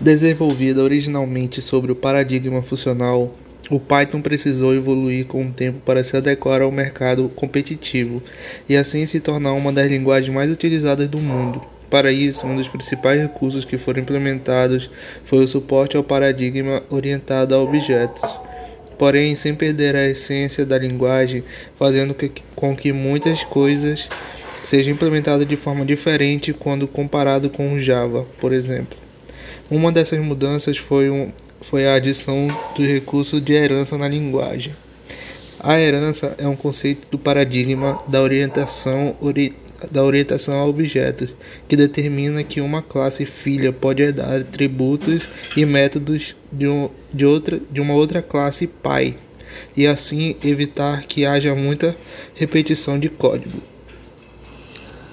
Desenvolvida originalmente sobre o paradigma funcional, o Python precisou evoluir com o tempo para se adequar ao mercado competitivo e assim se tornar uma das linguagens mais utilizadas do mundo. Para isso, um dos principais recursos que foram implementados foi o suporte ao paradigma orientado a objetos, porém sem perder a essência da linguagem, fazendo com que muitas coisas sejam implementadas de forma diferente quando comparado com o Java, por exemplo. Uma dessas mudanças foi, um, foi a adição do recurso de herança na linguagem. A herança é um conceito do paradigma da orientação, ori, da orientação a objetos, que determina que uma classe filha pode herdar atributos e métodos de, um, de, outra, de uma outra classe pai, e assim evitar que haja muita repetição de código.